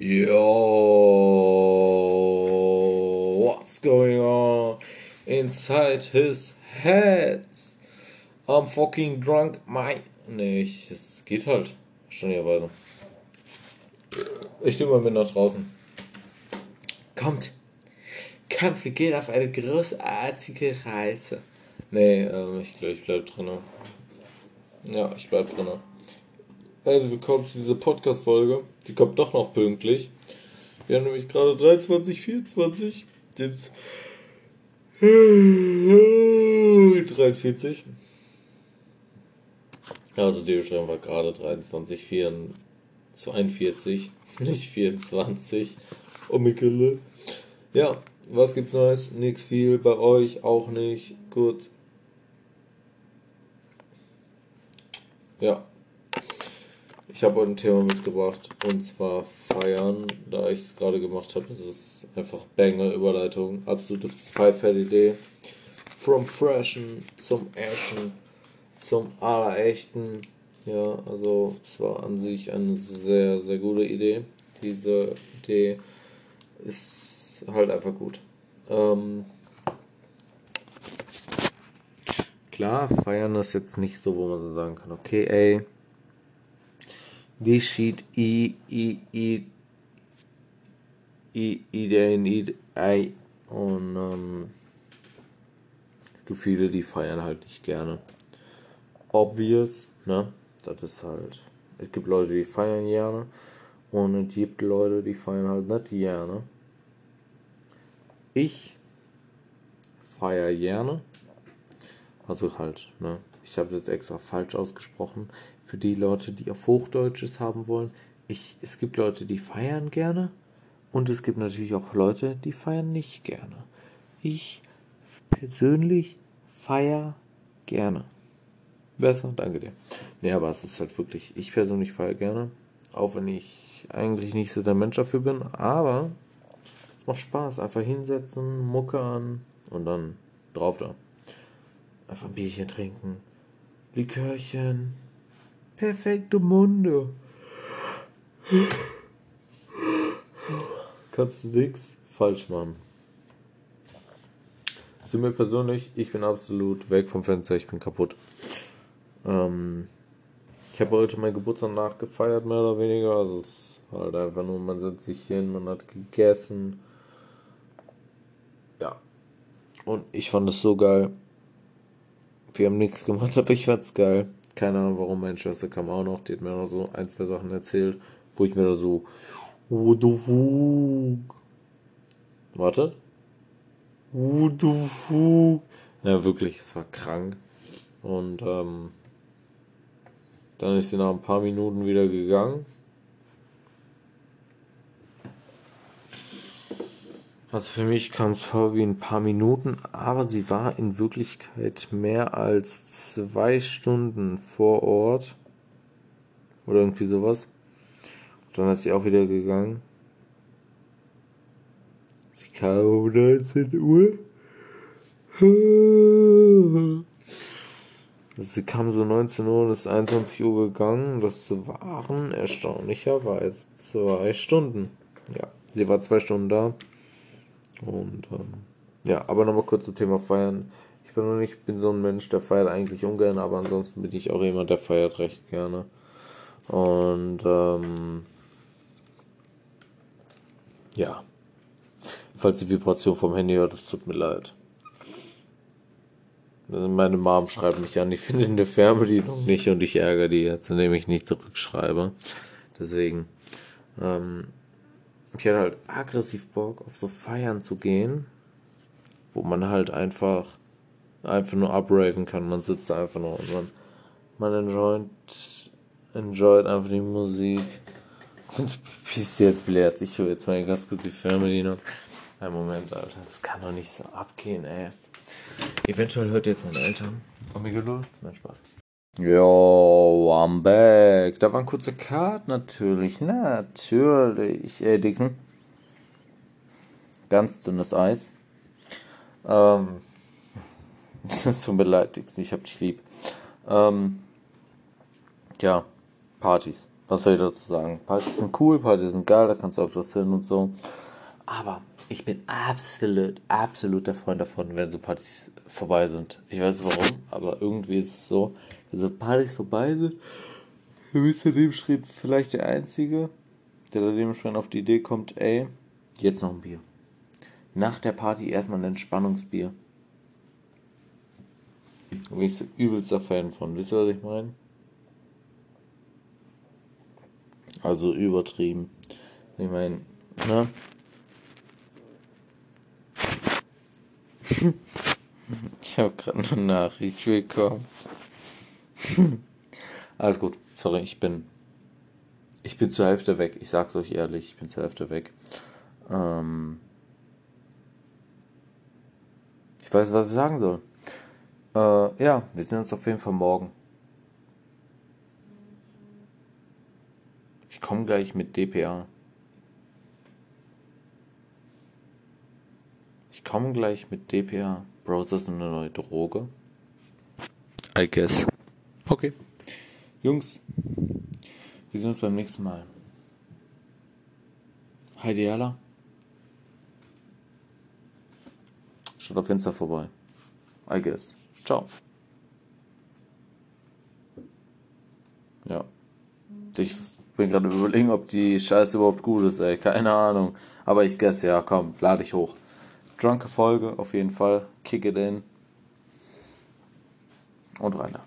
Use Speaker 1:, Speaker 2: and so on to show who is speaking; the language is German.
Speaker 1: Yo, what's going on inside his head? I'm fucking drunk. My. Nee, ich, es geht halt. Ständigerweise. Ich stehe mal mit nach draußen. Kommt. Kommt, wir gehen auf eine großartige Reise. Nee, ähm, ich glaube, ich bleib drinnen. Ja, ich bleib drinnen. Also willkommen zu dieser Podcast-Folge. Die kommt doch noch pünktlich. Wir haben nämlich gerade 23, 24. Jetzt 43. Also die Beschreibung war gerade 23, 42, nicht 24. Oh Mikele. Ja, was gibt's Neues? Nix viel. Bei euch auch nicht. Gut. Ja, ich habe ein Thema mitgebracht und zwar Feiern, da ich es gerade gemacht habe. Ist einfach Banger Überleitung, absolute Pfeifert-Idee. From Freshen zum Ashen zum Allerechten. Ja, also es war an sich eine sehr, sehr gute Idee. Diese Idee ist halt einfach gut. Ähm, klar, feiern ist jetzt nicht so, wo man sagen kann, okay, ey, wie sieht I, I, I, I, I, den, I, I, und ähm, es gibt viele, die feiern halt nicht gerne. Obvious, ne? Das ist halt. Es gibt Leute, die feiern gerne und es gibt Leute, die feiern halt nicht gerne. Ich feiere gerne. Also halt, ne? Ich habe jetzt extra falsch ausgesprochen für die Leute, die auf Hochdeutsches haben wollen. Ich, es gibt Leute, die feiern gerne und es gibt natürlich auch Leute, die feiern nicht gerne. Ich persönlich feiere gerne. Besser, danke dir. Nee, aber es ist halt wirklich, ich persönlich feiere gerne, auch wenn ich eigentlich nicht so der Mensch dafür bin, aber es macht Spaß. Einfach hinsetzen, Mucke an und dann drauf da. Einfach ein Bierchen trinken, Likörchen, Perfekte Munde. Kannst du nichts falsch machen. Zu mir persönlich, ich bin absolut weg vom Fenster, ich bin kaputt. Ähm, ich habe heute meinen Geburtstag nachgefeiert, mehr oder weniger. Also es ist halt einfach nur, man setzt sich hin, man hat gegessen. Ja. Und ich fand es so geil. Wir haben nichts gemacht, aber ich fand's geil. Keine Ahnung warum, meine Schwester kam auch noch, die hat mir noch so ein, zwei Sachen erzählt, wo ich mir da so, what the fuck? Warte. What the fuck? Ja, wirklich, es war krank. Und ähm, dann ist sie nach ein paar Minuten wieder gegangen. Also für mich kam es vor wie ein paar Minuten, aber sie war in Wirklichkeit mehr als zwei Stunden vor Ort. Oder irgendwie sowas. Und dann ist sie auch wieder gegangen. Sie kam um 19 Uhr. Sie kam so 19 Uhr und ist 21 Uhr gegangen. Das waren erstaunlicherweise zwei Stunden. Ja, sie war zwei Stunden da. Und ähm, ja, aber nochmal kurz zum Thema Feiern. Ich bin noch nicht, bin so ein Mensch, der feiert eigentlich ungern, aber ansonsten bin ich auch jemand, der feiert recht gerne. Und ähm, ja. Falls die Vibration vom Handy hört, es tut mir leid. Meine Mom schreibt mich an, ich finde in der Fernbedienung nicht und ich ärgere die jetzt, indem ich nicht zurückschreibe. Deswegen, ähm, ich hatte halt aggressiv Bock, auf so Feiern zu gehen, wo man halt einfach, einfach nur upraven kann. Man sitzt einfach nur und man, man enjoyt, enjoyt einfach die Musik. Und bis jetzt blärt sich jetzt mal ganz kurz die Fernbedienung. Ein Moment, Alter, das kann doch nicht so abgehen, ey. Eventuell hört ihr jetzt meine Eltern. Mir Geduld. Nein, Spaß. Yo, I'm back. Da war ein kurzer Cut, natürlich. Natürlich. Äh, Dixon. Ganz dünnes Eis. Ähm. Es tut mir leid, Dixon. Ich hab dich lieb. Ähm. Ja. Partys. Was soll ich dazu sagen? Partys sind cool, Partys sind geil, da kannst du auch das hin und so. Aber ich bin absolut, absolut der Freund davon, wenn so Partys vorbei sind. Ich weiß warum, aber irgendwie ist es so, wenn so Partys vorbei sind, dann bist du dem Schritt vielleicht der Einzige, der da dementsprechend auf die Idee kommt, ey, jetzt noch ein Bier. Nach der Party erstmal ein Entspannungsbier. Da bin ich so übelster Fan von. Wisst ihr, was ich meine? Also übertrieben. Ich meine, ne? Ich habe gerade eine Nachricht bekommen. Alles gut. Sorry, ich bin. Ich bin zur Hälfte weg. Ich sag's euch ehrlich, ich bin zur Hälfte weg. Ähm ich weiß, was ich sagen soll. Äh, ja, wir sehen uns auf jeden Fall morgen. Ich komme gleich mit DPA. Ich komme gleich mit DPA. Bro, ist das eine neue Droge? I guess. Okay. Jungs, wir sehen uns beim nächsten Mal. Heidi Erla. Schaut auf Insta vorbei. I guess. Ciao. Ja. Ich bin gerade überlegen, ob die Scheiße überhaupt gut ist, ey. Keine Ahnung. Aber ich guess, ja, komm, lade ich hoch. Drunke Folge, auf jeden Fall. Kick it in. Und rein.